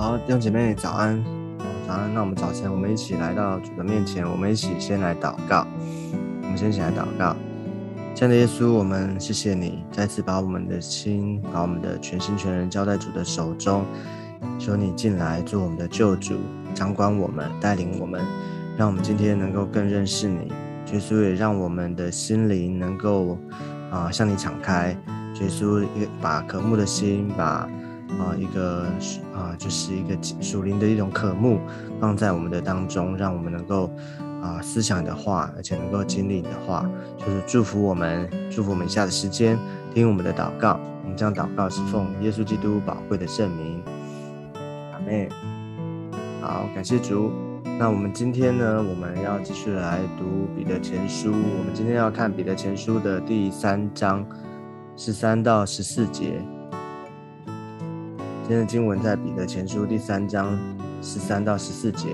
好，弟兄姐妹早安，早安。那我们早晨，我们一起来到主的面前，我们一起先来祷告。我们先起来祷告，亲爱的耶稣，我们谢谢你再次把我们的心，把我们的全心全人交在主的手中，求你进来做我们的救主，掌管我们，带领我们，让我们今天能够更认识你。耶稣也让我们的心灵能够啊向你敞开。耶稣一个把渴慕的心，把啊一个啊就是一个属灵的一种渴慕放在我们的当中，让我们能够啊思想你的话，而且能够经历你的话，就是祝福我们，祝福我们以下的时间听我们的祷告。我们将祷告是奉耶稣基督宝贵的圣名，阿妹。好，感谢主。那我们今天呢，我们要继续来读彼得前书。我们今天要看彼得前书的第三章。十三到十四节，今天的经文在彼得前书第三章十三到十四节。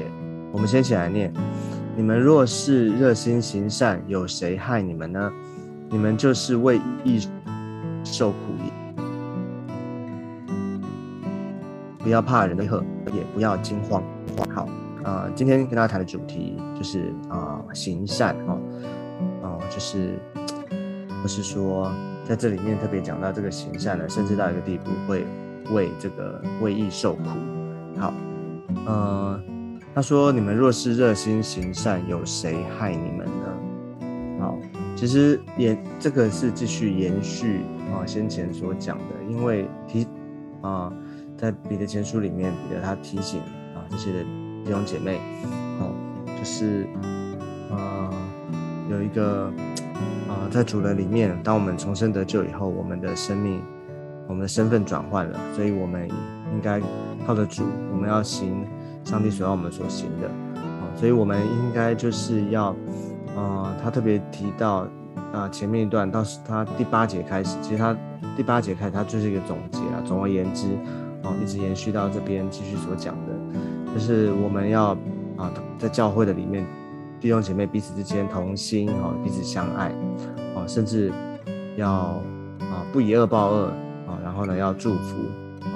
我们先起来念：你们若是热心行善，有谁害你们呢？你们就是为义受苦，不要怕人的恶，也不要惊慌。好，啊，今天跟大家谈的主题就是啊，行善哦，哦，就是，不是说。在这里面特别讲到这个行善呢，甚至到一个地步会为这个为义受苦。好，呃，他说：“你们若是热心行善，有谁害你们呢？”好，其实延这个是继续延续啊先前所讲的，因为提啊在彼得前书里面，彼得他提醒啊这些的弟兄姐妹，哦，就是啊有一个。啊，在主的里面，当我们重生得救以后，我们的生命，我们的身份转换了，所以我们应该靠着主，我们要行上帝所要我们所行的。啊，所以我们应该就是要，啊，他特别提到啊，前面一段到他第八节开始，其实他第八节开始，他就是一个总结啊。总而言之，啊，一直延续到这边继续所讲的，就是我们要啊，在教会的里面。弟兄姐妹彼此之间同心哦，彼此相爱哦，甚至要啊不以恶报恶啊，然后呢要祝福啊，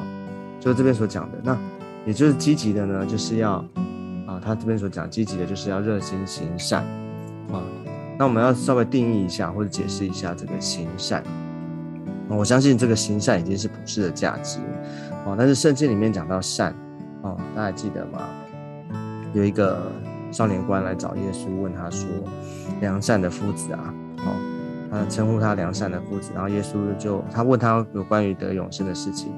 就是这边所讲的。那也就是积极的呢，就是要啊，他这边所讲积极的，就是要热心行善啊。那我们要稍微定义一下或者解释一下这个行善。我相信这个行善已经是普世的价值哦，但是圣经里面讲到善哦，大家记得吗？有一个。少年官来找耶稣，问他说：“良善的夫子啊，哦，他称呼他良善的夫子。然后耶稣就他问他有关于得永生的事情，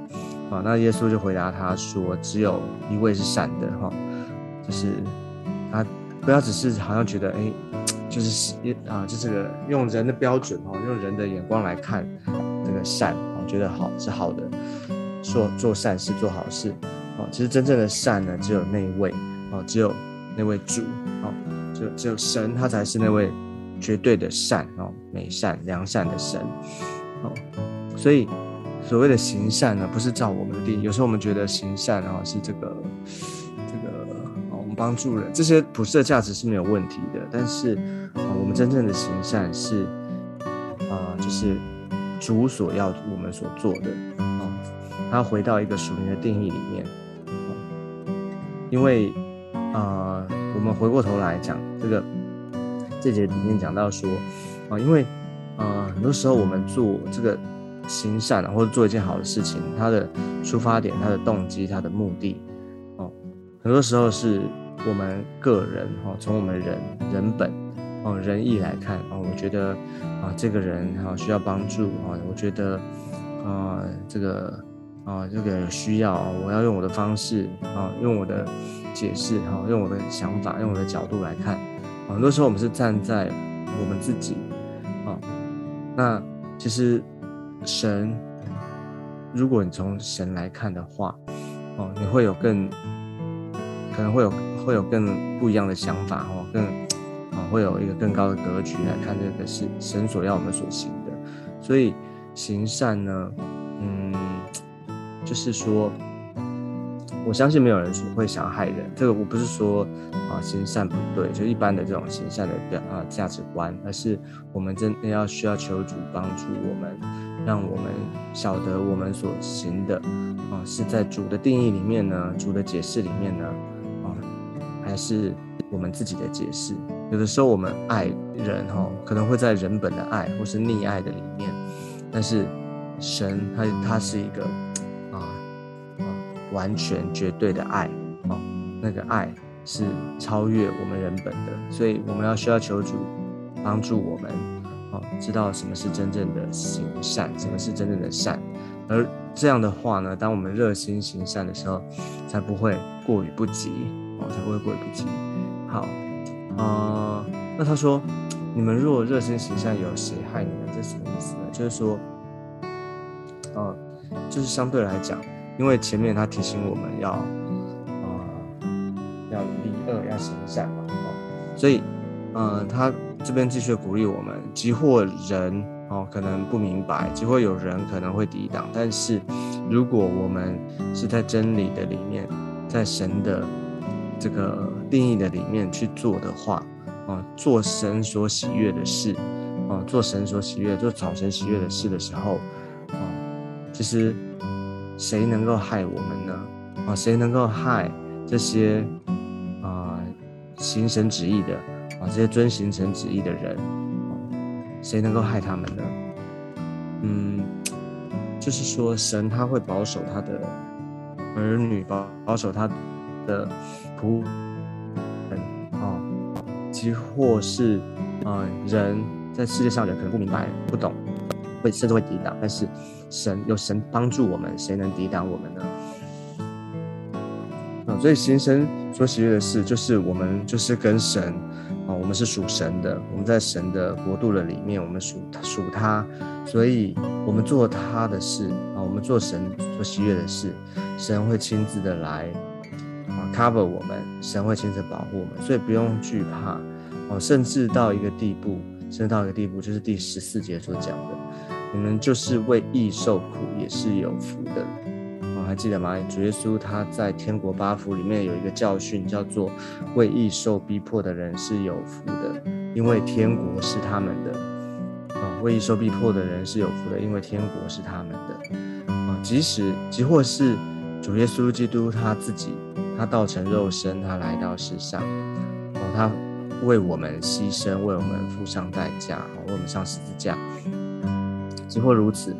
啊，那耶稣就回答他说：只有一位是善的，哈，就是他不要只是好像觉得哎，就是啊，就这个用人的标准哦，用人的眼光来看这个善，啊，觉得好是好的，做做善事做好事，哦，其实真正的善呢，只有那一位，哦，只有。那位主哦，就只有神，他才是那位绝对的善哦，美善良善的神哦。所以所谓的行善呢，不是照我们的定义。有时候我们觉得行善哦是这个这个哦，我们帮助人这些普世的价值是没有问题的。但是啊，我们真正的行善是啊，就是主所要我们所做的啊，他回到一个属灵的定义里面因为。啊，我们回过头来讲这个这节里面讲到说啊，因为啊，很多时候我们做这个行善或者做一件好的事情，它的出发点、它的动机、它的目的哦，很多时候是我们个人哈，从我们人人本哦仁义来看哦，我觉得啊，这个人哈需要帮助啊，我觉得啊，这个啊这个需要，我要用我的方式啊，用我的。解释哈，用我的想法，用我的角度来看，很多时候我们是站在我们自己啊。那其实神，如果你从神来看的话，哦，你会有更可能会有会有更不一样的想法哦，更啊会有一个更高的格局来看这个是神所要我们所行的。所以行善呢，嗯，就是说。我相信没有人会想害人。这个我不是说啊行善不对，就一般的这种行善的表啊价值观，而是我们真的要需要求主帮助我们，让我们晓得我们所行的啊是在主的定义里面呢，主的解释里面呢啊，还是我们自己的解释。有的时候我们爱人哈，可能会在人本的爱或是溺爱的里面，但是神他他是一个。完全绝对的爱，哦，那个爱是超越我们人本的，所以我们要需要求主帮助我们，哦，知道什么是真正的行善，什么是真正的善，而这样的话呢，当我们热心行善的时候，才不会过于不及，哦，才不会过于不及。好，啊，那他说，你们若热心行善，有谁害你们？这什么意思呢？就是说，呃，就是相对来讲。因为前面他提醒我们要，呃，要离恶，要行善嘛，哦，所以，呃，他这边继续鼓励我们，即或人哦可能不明白，即或有人可能会抵挡，但是如果我们是在真理的里面，在神的这个定义的里面去做的话，啊，做神所喜悦的事，啊，做神所喜悦，做草神喜悦的事的时候，啊，其实。谁能够害我们呢？啊，谁能够害这些啊行神旨意的啊这些遵行神旨意的人？谁能够害他们呢？嗯，就是说神他会保守他的儿女，保保守他的仆人啊，即或是啊人在世界上人可能不明白、不懂。会甚至会抵挡，但是神有神帮助我们，谁能抵挡我们呢？啊，所以行神所喜悦的事，就是我们就是跟神啊，我们是属神的，我们在神的国度的里面，我们属属他，所以我们做他的事啊，我们做神所喜悦的事，神会亲自的来啊 cover 我们，神会亲自保护我们，所以不用惧怕哦，甚至到一个地步，甚至到一个地步，就是第十四节所讲的。你们就是为义受苦，也是有福的。哦，还记得吗？主耶稣他在天国八福里面有一个教训，叫做为义受逼迫的人是有福的，因为天国是他们的。啊，为义受逼迫的人是有福的，因为天国是他们的。啊，即使即或是主耶稣基督他自己，他道成肉身，他来到世上，哦，他为我们牺牲，为我们付上代价，为我们上十字架。即或如此，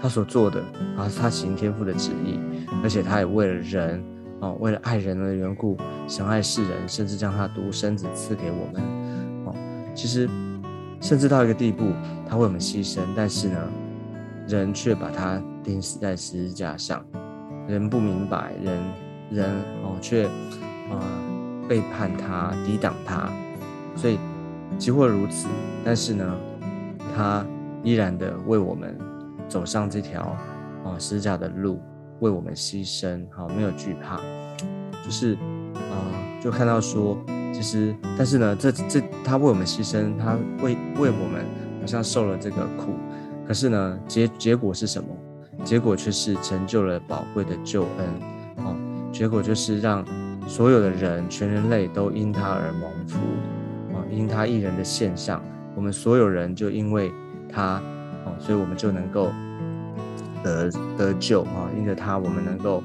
他所做的啊，是他行天父的旨意，而且他也为了人哦，为了爱人的缘故，想爱世人，甚至将他独生子赐给我们哦。其实，甚至到一个地步，他为我们牺牲，但是呢，人却把他钉死在十字架上。人不明白，人人哦，却啊背叛他，抵挡他。所以，即或如此，但是呢，他。依然的为我们走上这条啊十字架的路，为我们牺牲，好没有惧怕，就是啊就看到说，其实但是呢，这这他为我们牺牲，他为为我们好像受了这个苦，可是呢结结果是什么？结果却是成就了宝贵的救恩，啊，结果就是让所有的人全人类都因他而蒙福，啊，因他一人的现象，我们所有人就因为。他哦，所以我们就能够得得救啊！因着他，我们能够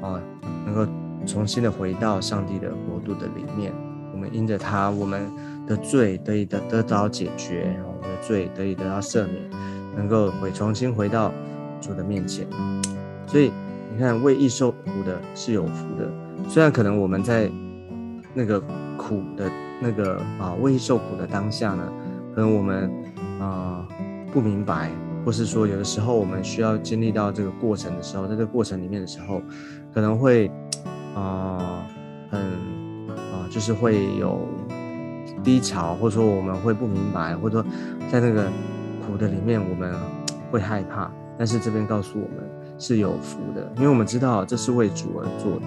啊，能够重新的回到上帝的国度的里面。我们因着他，我们的罪得以得得到解决，我们的罪得以得到赦免，能够回重新回到主的面前。所以你看，为义受苦的是有福的。虽然可能我们在那个苦的那个啊为义受苦的当下呢，可能我们啊。不明白，或是说有的时候我们需要经历到这个过程的时候，在这个过程里面的时候，可能会啊很啊就是会有低潮，或者说我们会不明白，或者说在那个苦的里面我们会害怕。但是这边告诉我们是有福的，因为我们知道这是为主而做的，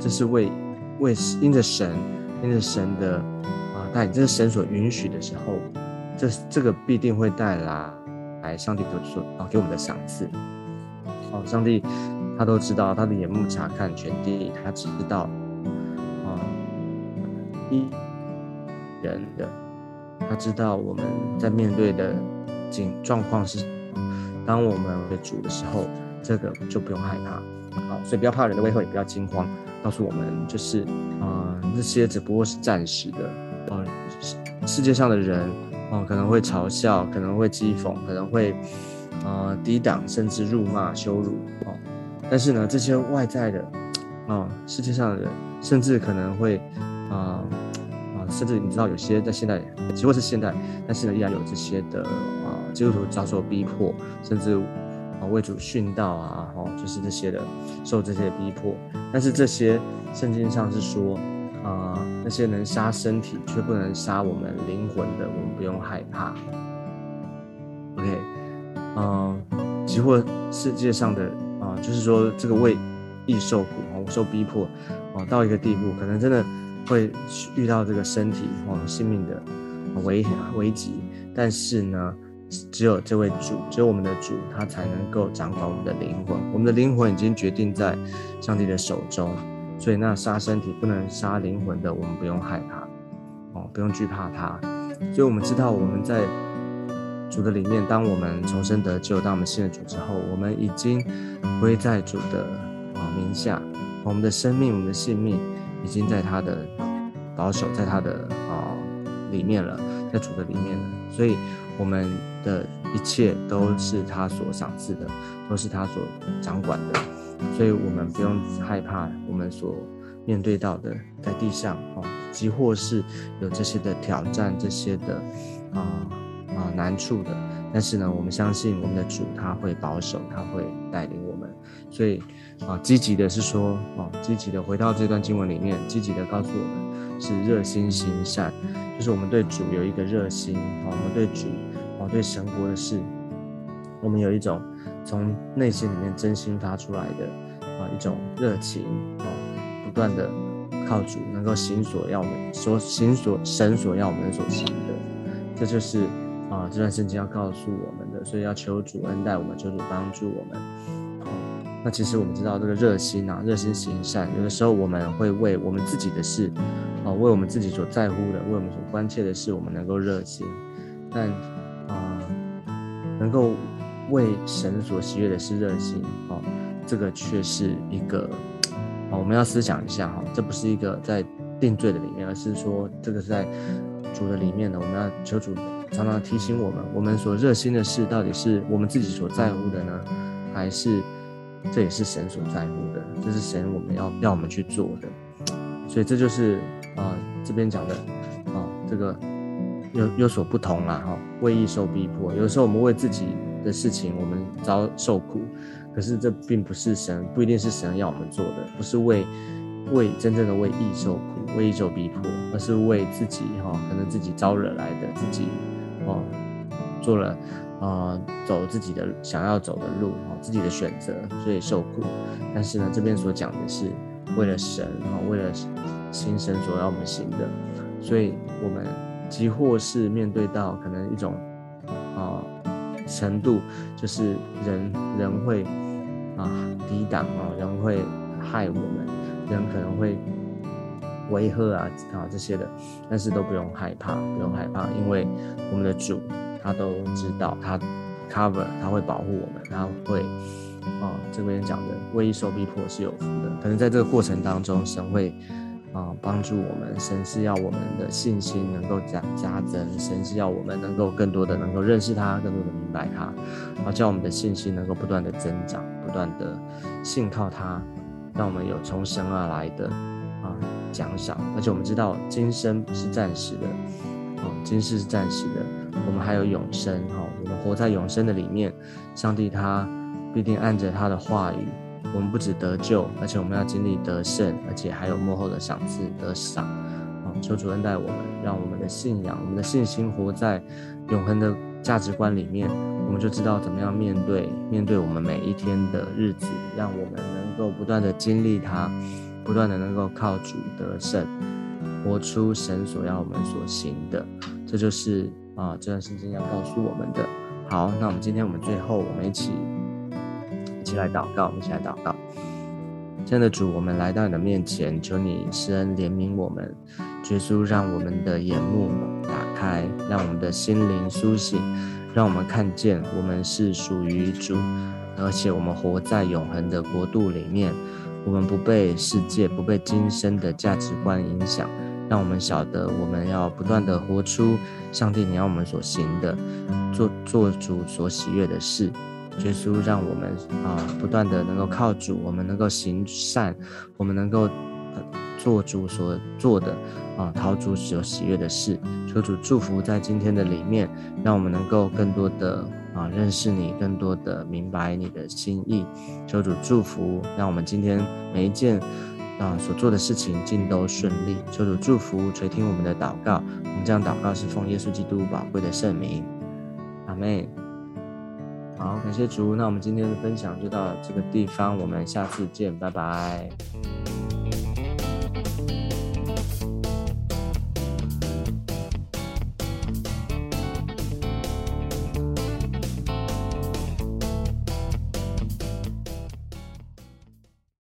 这是为为因着神因着神的啊带领，这是神所允许的时候。这这个必定会带来来上帝所说啊给我们的赏赐，哦，上帝他都知道，他的眼目查看全地，他知道啊一人的，他知道我们在面对的境状况是，当我们为主的时候，这个就不用害怕。好，所以不要怕人的威吓，也不要惊慌。告诉我们，就是啊，这些只不过是暂时的。呃，世界上的人哦，可能会嘲笑，可能会讥讽，可能会呃抵挡，甚至辱骂、羞辱哦。但是呢，这些外在的啊，世界上的人，甚至可能会啊啊，甚至你知道，有些在现代，即或是现代，但是呢，依然有这些的啊，基督徒遭受逼迫，甚至。为主殉道啊，哦，就是这些的，受这些逼迫。但是这些圣经上是说，啊，那些能杀身体却不能杀我们灵魂的，我们不用害怕。OK，嗯，即或世界上的啊，就是说这个为易受苦哦，受逼迫啊，到一个地步，可能真的会遇到这个身体哦性命的危危急。但是呢？只有这位主，只有我们的主，他才能够掌管我们的灵魂。我们的灵魂已经决定在上帝的手中，所以那杀身体不能杀灵魂的，我们不用害怕，哦，不用惧怕它。所以我们知道我们在主的里面，当我们重生得救，当我们信了主之后，我们已经归在主的啊名下，我们的生命，我们的性命已经在他的保守，在他的啊里面了，在主的里面了。所以。我们的一切都是他所赏赐的，都是他所掌管的，所以我们不用害怕我们所面对到的在地上哦，即或是有这些的挑战、这些的啊啊难处的，但是呢，我们相信我们的主他会保守，他会带领我们，所以啊，积极的是说哦，积极的回到这段经文里面，积极的告诉我们是热心行善。就是我们对主有一个热心啊，我们对主啊，对神国的事，我们有一种从内心里面真心发出来的啊一种热情啊，不断的靠主能够行所要我们所行所神所要我们所行的，这就是啊这段圣经要告诉我们的，所以要求主恩待我们，求主帮助我们。那其实我们知道这个热心啊，热心行善，有的时候我们会为我们自己的事。啊，为我们自己所在乎的，为我们所关切的事，我们能够热心；但，能够为神所喜悦的是热心。哦，这个却是一个，哦，我们要思想一下哈，这不是一个在定罪的里面，而是说这个是在主的里面的。我们要求主常常提醒我们，我们所热心的事，到底是我们自己所在乎的呢，还是这也是神所在乎的？这是神我们要要我们去做的。所以这就是。啊，这边讲的，啊，这个有有所不同啦，哈，为义受逼迫，有时候我们为自己的事情，我们遭受苦，可是这并不是神，不一定是神要我们做的，不是为为真正的为义受苦，为义受逼迫，而是为自己，哈，可能自己招惹来的，自己，哦，做了，啊，走自己的想要走的路，哦，自己的选择，所以受苦。但是呢，这边所讲的是为了神，哈，为了。心神所要我们行的，所以我们即或是面对到可能一种啊程度，就是人人会啊抵挡啊，人会害我们，人可能会威吓啊啊这些的，但是都不用害怕，不用害怕，因为我们的主他都知道，他 cover，他会保护我们，他会啊这边讲的为受逼迫是有福的，可能在这个过程当中，神会。啊，帮助我们，神是要我们的信心能够加加增，神是要我们能够更多的能够认识他，更多的明白他，啊，叫我们的信心能够不断的增长，不断的信靠他，让我们有从神而来的啊奖赏。而且我们知道今生是暂时的，啊，今世是暂时的，我们还有永生，哈，我们活在永生的里面，上帝他必定按着他的话语。我们不止得救，而且我们要经历得胜，而且还有幕后的赏赐得赏。啊，求主恩待我们，让我们的信仰、我们的信心活在永恒的价值观里面，我们就知道怎么样面对面对我们每一天的日子，让我们能够不断的经历它，不断的能够靠主得胜，活出神所要我们所行的。这就是啊，这段圣经要告诉我们的。好，那我们今天我们最后我们一起。一起来祷告，我们一起来祷告。亲爱的主，我们来到你的面前，求你施恩怜悯我们，耶稣让我们的眼目打开，让我们的心灵苏醒，让我们看见我们是属于主，而且我们活在永恒的国度里面，我们不被世界、不被今生的价值观影响，让我们晓得我们要不断的活出上帝你要我们所行的，做做主所喜悦的事。耶稣让我们啊，不断的能够靠主，我们能够行善，我们能够做主所做的啊，讨主所喜悦的事。求主祝福在今天的里面，让我们能够更多的啊认识你，更多的明白你的心意。求主祝福，让我们今天每一件啊所做的事情尽都顺利。求主祝福垂听我们的祷告，我们这样祷告是奉耶稣基督宝贵的圣名，阿门。好，感谢主。那我们今天的分享就到这个地方，我们下次见，拜拜。